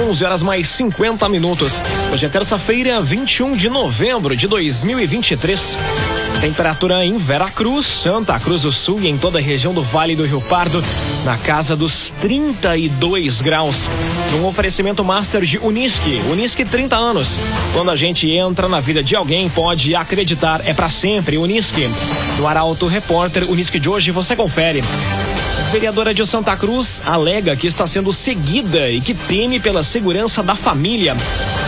11 horas mais 50 minutos. Hoje é terça-feira, 21 de novembro de 2023. Temperatura em Veracruz, Santa Cruz do Sul e em toda a região do Vale do Rio Pardo, na casa dos 32 graus. Um oferecimento master de Unisque. Unisque 30 anos. Quando a gente entra na vida de alguém, pode acreditar, é para sempre. Unisque. No Arauto Repórter Unisque de hoje, você confere. Vereadora de Santa Cruz alega que está sendo seguida e que teme pela segurança da família.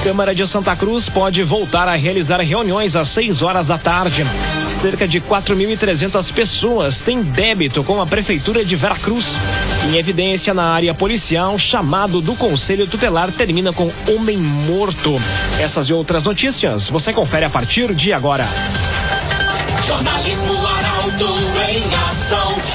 Câmara de Santa Cruz pode voltar a realizar reuniões às 6 horas da tarde. Cerca de 4.300 pessoas têm débito com a Prefeitura de Veracruz. Em evidência na área policial, chamado do Conselho Tutelar termina com homem morto. Essas e outras notícias você confere a partir de agora. Jornalismo Arauto em.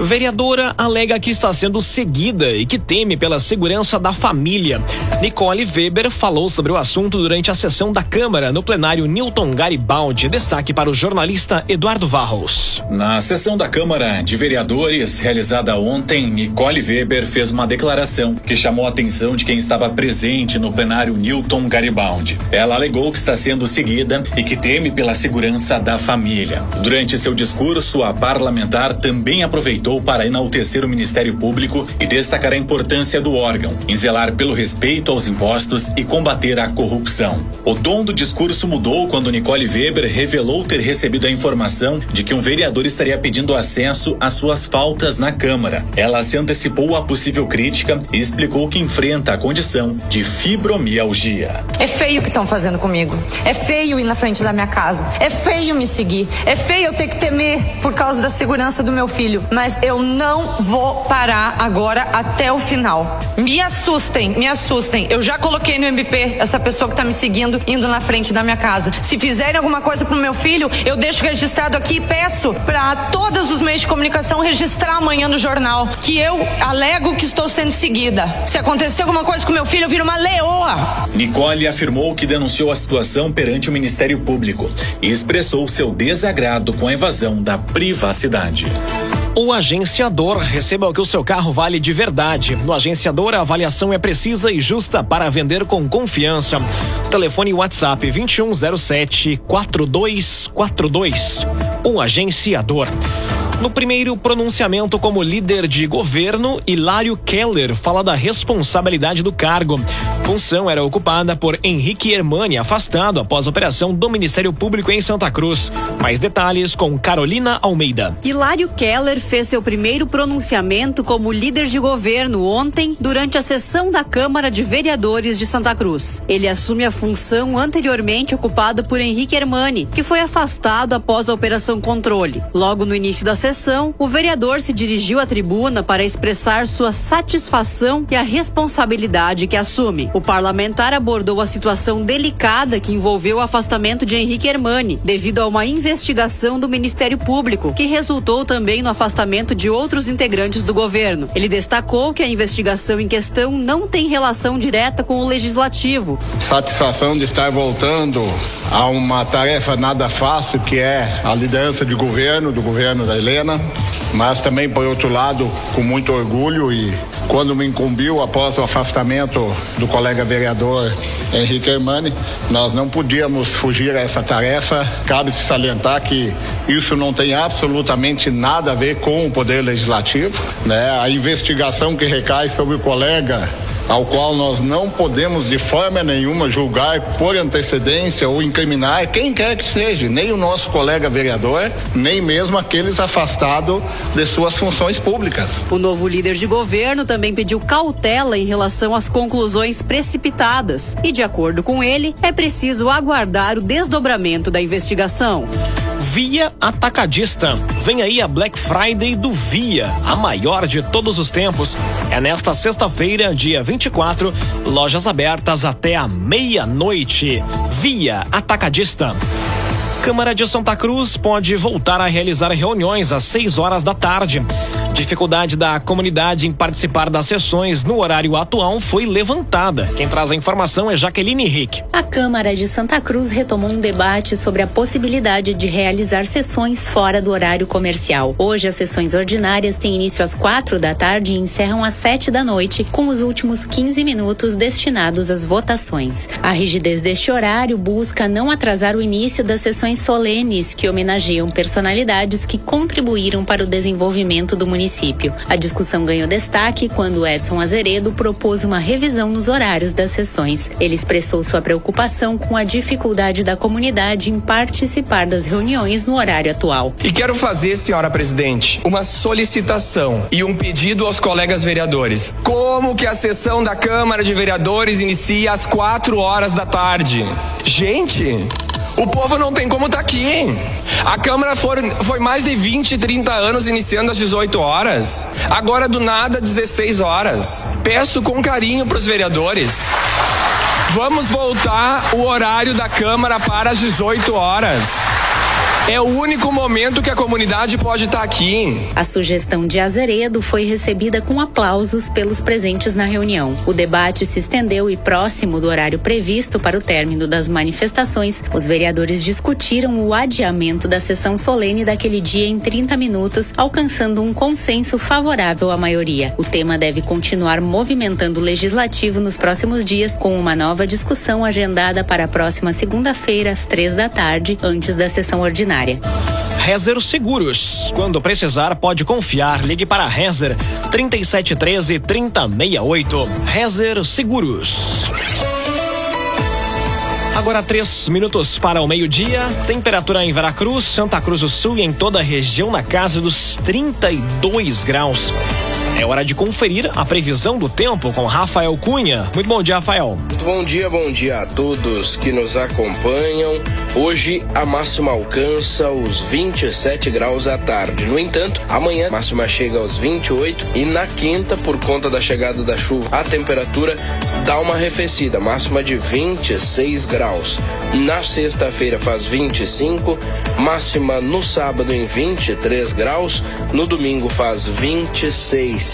Vereadora alega que está sendo seguida e que teme pela segurança da família. Nicole Weber falou sobre o assunto durante a sessão da Câmara no plenário Newton Garibaldi. Destaque para o jornalista Eduardo Varros. Na sessão da Câmara de Vereadores, realizada ontem, Nicole Weber fez uma declaração que chamou a atenção de quem estava presente no plenário Newton Garibaldi. Ela alegou que está sendo seguida e que teme pela segurança da família. Durante seu discurso, a parlamentar também aproveitou para enaltecer o Ministério Público e destacar a importância do órgão em zelar pelo respeito aos impostos e combater a corrupção. O tom do discurso mudou quando Nicole Weber revelou ter recebido a informação de que um vereador estaria pedindo acesso às suas faltas na Câmara. Ela se antecipou à possível crítica e explicou que enfrenta a condição de fibromialgia. É feio o que estão fazendo comigo. É feio ir na frente da minha casa. É feio me seguir. É feio eu ter que temer por causa da segurança do meu filho. Mas eu não vou parar agora até o final. Me assustem, me assustem. Eu já coloquei no MP essa pessoa que tá me seguindo indo na frente da minha casa. Se fizerem alguma coisa pro meu filho, eu deixo registrado aqui e peço para todos os meios de comunicação registrar amanhã no jornal que eu alego que estou sendo seguida. Se acontecer alguma coisa com meu filho, eu viro uma leoa. Nicole afirmou que denunciou a situação perante o Ministério Público e expressou seu desagrado com a evasão da privacidade. O agenciador receba o que o seu carro vale de verdade. No agenciador, a avaliação é precisa e justa para vender com confiança. Telefone WhatsApp 2107 4242. O agenciador. No primeiro pronunciamento como líder de governo, Hilário Keller fala da responsabilidade do cargo. Função era ocupada por Henrique Hermani, afastado após a operação do Ministério Público em Santa Cruz. Mais detalhes com Carolina Almeida. Hilário Keller fez seu primeiro pronunciamento como líder de governo ontem, durante a sessão da Câmara de Vereadores de Santa Cruz. Ele assume a função anteriormente ocupada por Henrique Hermani, que foi afastado após a Operação Controle. Logo no início da sessão, o vereador se dirigiu à tribuna para expressar sua satisfação e a responsabilidade que assume. O parlamentar abordou a situação delicada que envolveu o afastamento de Henrique Hermani, devido a uma investigação do Ministério Público, que resultou também no afastamento de outros integrantes do governo. Ele destacou que a investigação em questão não tem relação direta com o legislativo. Satisfação de estar voltando a uma tarefa nada fácil, que é a liderança de governo, do governo da Helena mas também, por outro lado, com muito orgulho e quando me incumbiu após o afastamento do colega vereador Henrique Hermani, nós não podíamos fugir a essa tarefa. Cabe se salientar que isso não tem absolutamente nada a ver com o Poder Legislativo. Né? A investigação que recai sobre o colega ao qual nós não podemos de forma nenhuma julgar por antecedência ou incriminar quem quer que seja, nem o nosso colega vereador, nem mesmo aqueles afastados de suas funções públicas. O novo líder de governo também pediu cautela em relação às conclusões precipitadas e, de acordo com ele, é preciso aguardar o desdobramento da investigação. Via Atacadista. Vem aí a Black Friday do Via, a maior de todos os tempos. É nesta sexta-feira, dia 24, lojas abertas até a meia-noite. Via Atacadista. Câmara de Santa Cruz pode voltar a realizar reuniões às 6 horas da tarde. Dificuldade da comunidade em participar das sessões no horário atual foi levantada. Quem traz a informação é Jaqueline Henrique. A Câmara de Santa Cruz retomou um debate sobre a possibilidade de realizar sessões fora do horário comercial. Hoje, as sessões ordinárias têm início às quatro da tarde e encerram às sete da noite, com os últimos 15 minutos destinados às votações. A rigidez deste horário busca não atrasar o início das sessões solenes que homenageiam personalidades que contribuíram para o desenvolvimento do município município. A discussão ganhou destaque quando Edson Azeredo propôs uma revisão nos horários das sessões. Ele expressou sua preocupação com a dificuldade da comunidade em participar das reuniões no horário atual. E quero fazer, senhora presidente, uma solicitação e um pedido aos colegas vereadores. Como que a sessão da Câmara de Vereadores inicia às quatro horas da tarde? Gente, o povo não tem como estar tá aqui. A Câmara for, foi mais de 20, 30 anos iniciando às 18 horas. Agora, do nada, 16 horas. Peço com carinho para os vereadores. Vamos voltar o horário da Câmara para as 18 horas. É o único momento que a comunidade pode estar aqui. A sugestão de Azeredo foi recebida com aplausos pelos presentes na reunião. O debate se estendeu e, próximo do horário previsto para o término das manifestações, os vereadores discutiram o adiamento da sessão solene daquele dia em 30 minutos, alcançando um consenso favorável à maioria. O tema deve continuar movimentando o legislativo nos próximos dias, com uma nova discussão agendada para a próxima segunda-feira, às três da tarde, antes da sessão ordinária área. Rezer Seguros. Quando precisar, pode confiar. Ligue para Rezer 3713 3068. Rezer Seguros. Agora três minutos para o meio-dia. Temperatura em Veracruz, Santa Cruz do Sul e em toda a região na casa dos 32 graus. É hora de conferir a previsão do tempo com Rafael Cunha. Muito bom dia, Rafael. Muito bom dia, bom dia a todos que nos acompanham. Hoje a máxima alcança os 27 graus à tarde. No entanto, amanhã a máxima chega aos 28 e na quinta, por conta da chegada da chuva, a temperatura dá uma arrefecida, máxima de 26 graus. Na sexta-feira faz 25, máxima no sábado em 23 graus, no domingo faz 26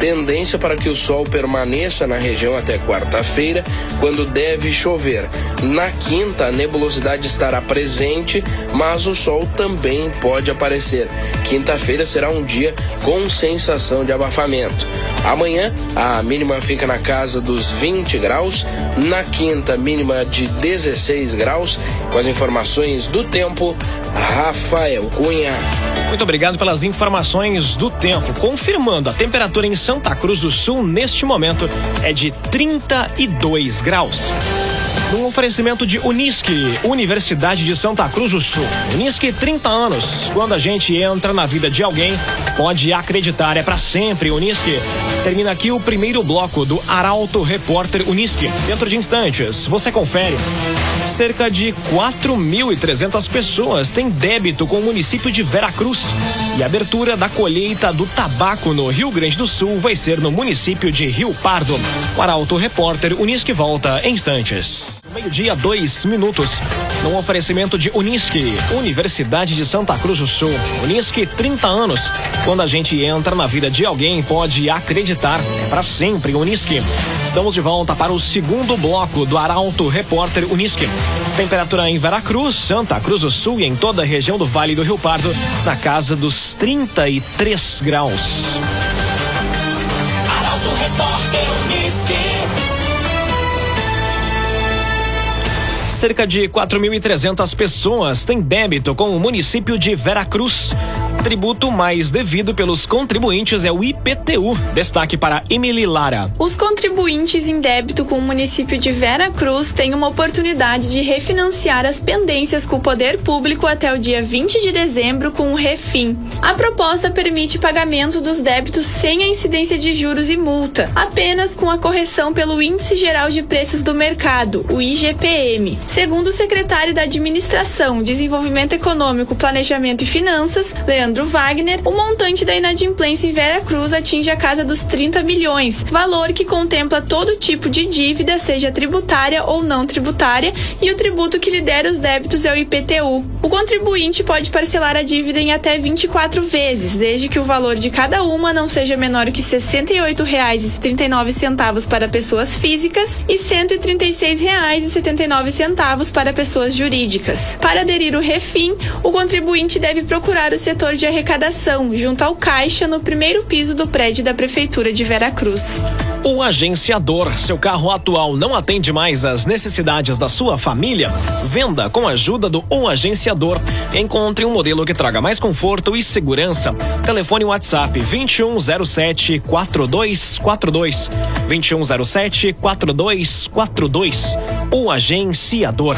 Tendência para que o sol permaneça na região até quarta-feira, quando deve chover. Na quinta, a nebulosidade estará presente, mas o sol também pode aparecer. Quinta-feira será um dia com sensação de abafamento. Amanhã, a mínima fica na casa dos 20 graus. Na quinta, mínima de 16 graus. Com as informações do tempo, Rafael Cunha. Muito obrigado pelas informações do tempo. Confirmando, a temperatura em Santa Cruz do Sul neste momento é de 32 graus. Num oferecimento de Unisque, Universidade de Santa Cruz do Sul. Unisque 30 anos. Quando a gente entra na vida de alguém, pode acreditar, é para sempre Unisque. Termina aqui o primeiro bloco do Arauto Repórter Unisque. Dentro de instantes, você confere. Cerca de 4.300 pessoas têm débito com o município de Veracruz. E a abertura da colheita do tabaco no Rio Grande do Sul vai ser no município de Rio Pardo. O Arauto Repórter Unisque volta em instantes. Meio-dia, dois minutos. No oferecimento de Unisque, Universidade de Santa Cruz do Sul. Unisque, 30 anos. Quando a gente entra na vida de alguém, pode acreditar. É para sempre Unisque. Estamos de volta para o segundo bloco do Arauto Repórter Unisque. Temperatura em Veracruz, Santa Cruz do Sul e em toda a região do Vale do Rio Pardo, na casa dos 33 graus. Arauto Repórter Unisque. Cerca de 4.300 pessoas têm débito com o município de Veracruz tributo mais devido pelos contribuintes é o IPTU. Destaque para Emily Lara. Os contribuintes em débito com o município de Vera Cruz têm uma oportunidade de refinanciar as pendências com o poder público até o dia 20 de dezembro com o Refim. A proposta permite pagamento dos débitos sem a incidência de juros e multa, apenas com a correção pelo Índice Geral de Preços do Mercado, o IGPM. Segundo o secretário da Administração, Desenvolvimento Econômico, Planejamento e Finanças, Leandro Wagner, o montante da inadimplência em Vera Cruz atinge a casa dos 30 milhões, valor que contempla todo tipo de dívida, seja tributária ou não tributária, e o tributo que lidera os débitos é o IPTU. O contribuinte pode parcelar a dívida em até 24 vezes, desde que o valor de cada uma não seja menor que R$ 68,39 para pessoas físicas e R$ 136,79 para pessoas jurídicas. Para aderir o Refim, o contribuinte deve procurar o setor de arrecadação, junto ao caixa, no primeiro piso do prédio da Prefeitura de Veracruz. O agenciador, seu carro atual não atende mais às necessidades da sua família? Venda com a ajuda do O Agenciador. Encontre um modelo que traga mais conforto e segurança. Telefone WhatsApp 2107 4242 2107 4242. O Agenciador.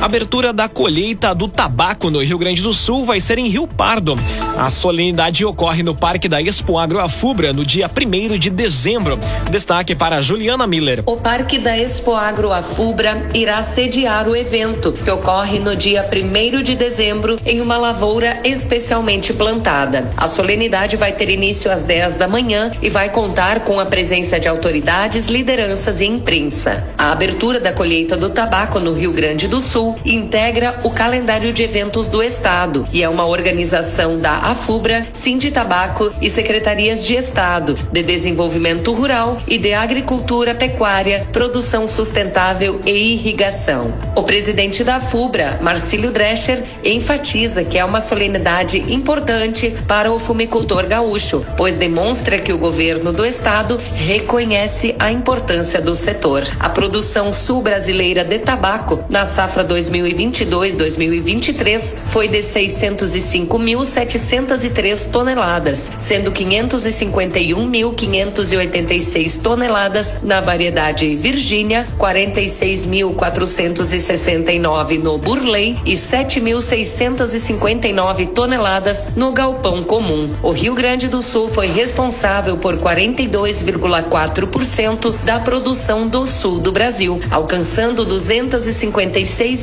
Abertura da colheita do tabaco no Rio Grande do Sul vai ser em Rio Pardo. A solenidade ocorre no Parque da Expo Agro Afubra no dia 1 de dezembro. Destaque para Juliana Miller. O Parque da Expo Agro Afubra irá sediar o evento, que ocorre no dia 1 de dezembro em uma lavoura especialmente plantada. A solenidade vai ter início às 10 da manhã e vai contar com a presença de autoridades, lideranças e imprensa. A abertura da colheita do tabaco no Rio Grande do Sul integra o calendário de eventos do Estado e é uma organização da AFUBRA, Tabaco e Secretarias de Estado de Desenvolvimento Rural e de Agricultura, Pecuária, Produção Sustentável e Irrigação. O presidente da AFUBRA, Marcílio Drescher, enfatiza que é uma solenidade importante para o fumicultor gaúcho, pois demonstra que o governo do estado reconhece a importância do setor. A produção sul-brasileira de tabaco na safra 2022-2023 foi de 605.703 toneladas, sendo 551.586 toneladas na variedade Virgínia, 46.469 no Burley e 7.659 toneladas no galpão comum. O Rio Grande do Sul foi responsável por 42,4% da produção do sul do Brasil, alcançando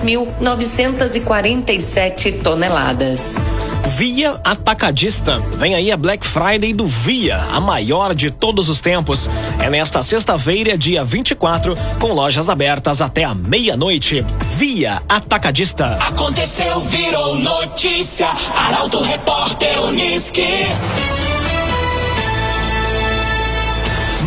256.947 toneladas. Via Atacadista. Vem aí a Black Friday do Via, a maior de todos os tempos. É nesta sexta-feira, dia 24, com lojas abertas até a meia-noite. Via Atacadista. Aconteceu, virou notícia. Arauto Repórter Uniski.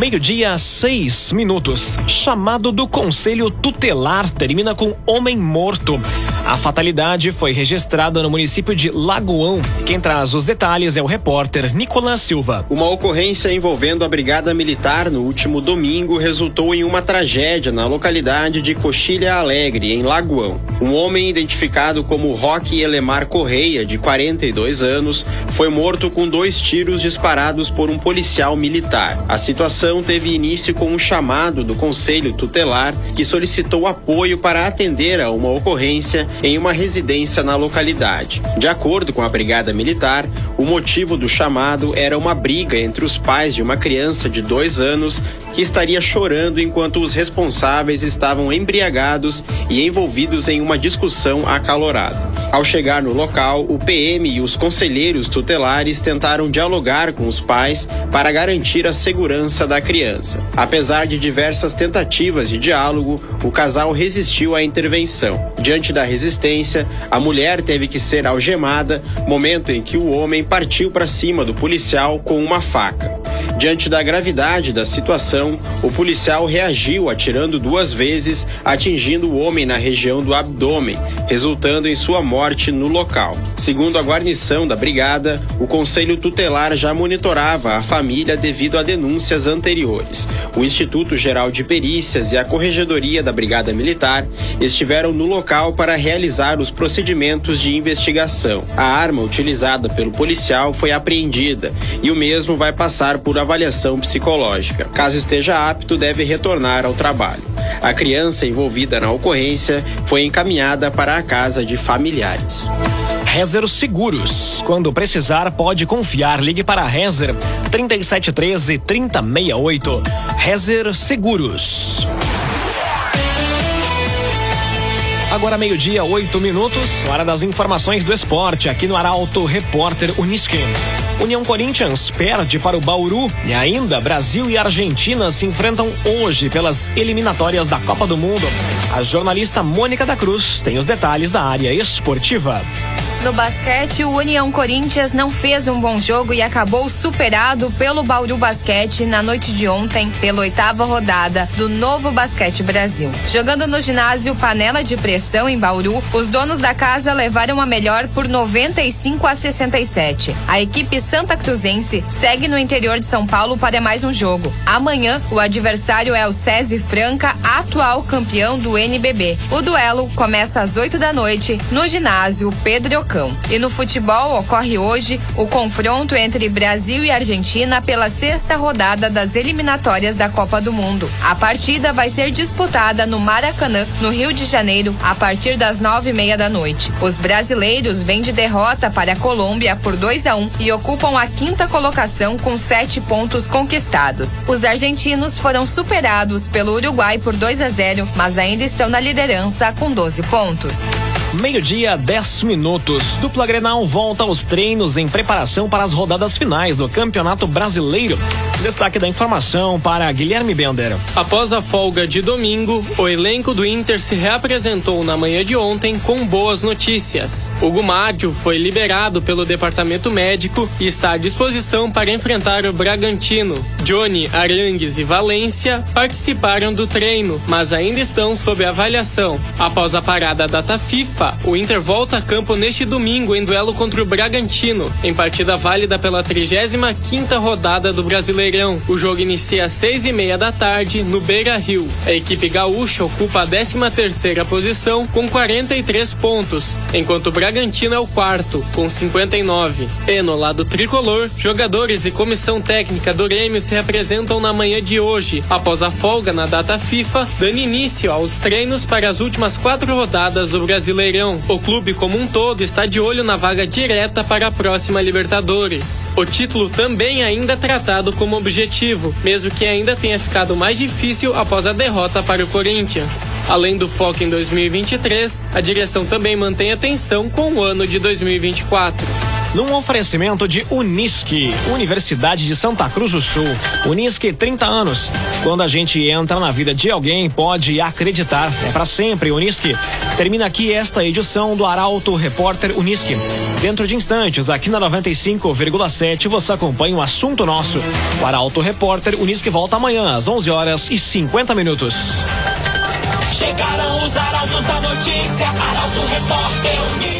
Meio-dia, seis minutos. Chamado do Conselho Tutelar termina com homem morto. A fatalidade foi registrada no município de Lagoão. Quem traz os detalhes é o repórter Nicolas Silva. Uma ocorrência envolvendo a Brigada Militar no último domingo resultou em uma tragédia na localidade de Coxilha Alegre, em Lagoão. Um homem identificado como Roque Elemar Correia, de 42 anos, foi morto com dois tiros disparados por um policial militar. A situação teve início com um chamado do Conselho Tutelar que solicitou apoio para atender a uma ocorrência em uma residência na localidade. De acordo com a Brigada Militar, o motivo do chamado era uma briga entre os pais de uma criança de dois anos que estaria chorando enquanto os responsáveis estavam embriagados e envolvidos em uma discussão acalorada. Ao chegar no local, o PM e os conselheiros tutelares tentaram dialogar com os pais para garantir a segurança da criança. Apesar de diversas tentativas de diálogo, o casal resistiu à intervenção. Diante da resistência, a mulher teve que ser algemada, momento em que o homem partiu para cima do policial com uma faca. Diante da gravidade da situação, o policial reagiu atirando duas vezes, atingindo o homem na região do abdômen, resultando em sua morte no local. Segundo a guarnição da brigada, o conselho tutelar já monitorava a família devido a denúncias anteriores. O Instituto Geral de Perícias e a Corregedoria da Brigada Militar estiveram no local para realizar os procedimentos de investigação. A arma utilizada pelo policial foi apreendida e o mesmo vai passar por avaliação psicológica. Caso esteja apto, deve retornar ao trabalho. A criança envolvida na ocorrência foi encaminhada para a casa de familiares. Rezer Seguros. Quando precisar, pode confiar. Ligue para Rezer 3713 3068. Rezer Seguros. Agora meio-dia, oito minutos, hora das informações do esporte, aqui no Arauto Repórter Unisque. União Corinthians perde para o Bauru e ainda Brasil e Argentina se enfrentam hoje pelas eliminatórias da Copa do Mundo. A jornalista Mônica da Cruz tem os detalhes da área esportiva. No basquete, o União Corinthians não fez um bom jogo e acabou superado pelo Bauru Basquete na noite de ontem, pela oitava rodada do Novo Basquete Brasil. Jogando no ginásio Panela de Pressão em Bauru, os donos da casa levaram a melhor por 95 a 67. A equipe Santa Cruzense segue no interior de São Paulo para mais um jogo. Amanhã, o adversário é o SESI Franca, atual campeão do NBB. O duelo começa às 8 da noite no ginásio Pedro e no futebol ocorre hoje o confronto entre Brasil e Argentina pela sexta rodada das eliminatórias da Copa do Mundo. A partida vai ser disputada no Maracanã, no Rio de Janeiro, a partir das nove e meia da noite. Os brasileiros vêm de derrota para a Colômbia por 2 a 1 um, e ocupam a quinta colocação com sete pontos conquistados. Os argentinos foram superados pelo Uruguai por 2 a 0, mas ainda estão na liderança com 12 pontos. Meio-dia, 10 minutos. Dupla Grenal volta aos treinos em preparação para as rodadas finais do Campeonato Brasileiro. Destaque da informação para Guilherme Bender. Após a folga de domingo, o elenco do Inter se reapresentou na manhã de ontem com boas notícias. O Gumádio foi liberado pelo departamento médico e está à disposição para enfrentar o Bragantino. Johnny, Arangues e Valência participaram do treino, mas ainda estão sob avaliação. Após a parada data FIFA, o Inter volta a campo neste domingo em duelo contra o Bragantino, em partida válida pela 35ª rodada do Brasileirão. O jogo inicia às seis e meia da tarde no Beira Rio. A equipe gaúcha ocupa a 13ª posição com 43 pontos, enquanto o Bragantino é o quarto com 59. E no lado tricolor, jogadores e comissão técnica do Grêmio se representam na manhã de hoje, após a folga na data FIFA, dando início aos treinos para as últimas quatro rodadas do Brasileirão. O clube como um todo está está de olho na vaga direta para a próxima Libertadores. O título também ainda é tratado como objetivo, mesmo que ainda tenha ficado mais difícil após a derrota para o Corinthians. Além do foco em 2023, a direção também mantém atenção com o ano de 2024 num oferecimento de Unisque, Universidade de Santa Cruz do Sul. Unisque, 30 anos. Quando a gente entra na vida de alguém, pode acreditar. É para sempre, Unisque. Termina aqui esta edição do Arauto Repórter Unisque. Dentro de instantes, aqui na 95,7, você acompanha o assunto nosso. O Arauto Repórter Unisque volta amanhã às 11 horas e 50 minutos. Chegaram os arautos da notícia, Arauto Repórter Unisque.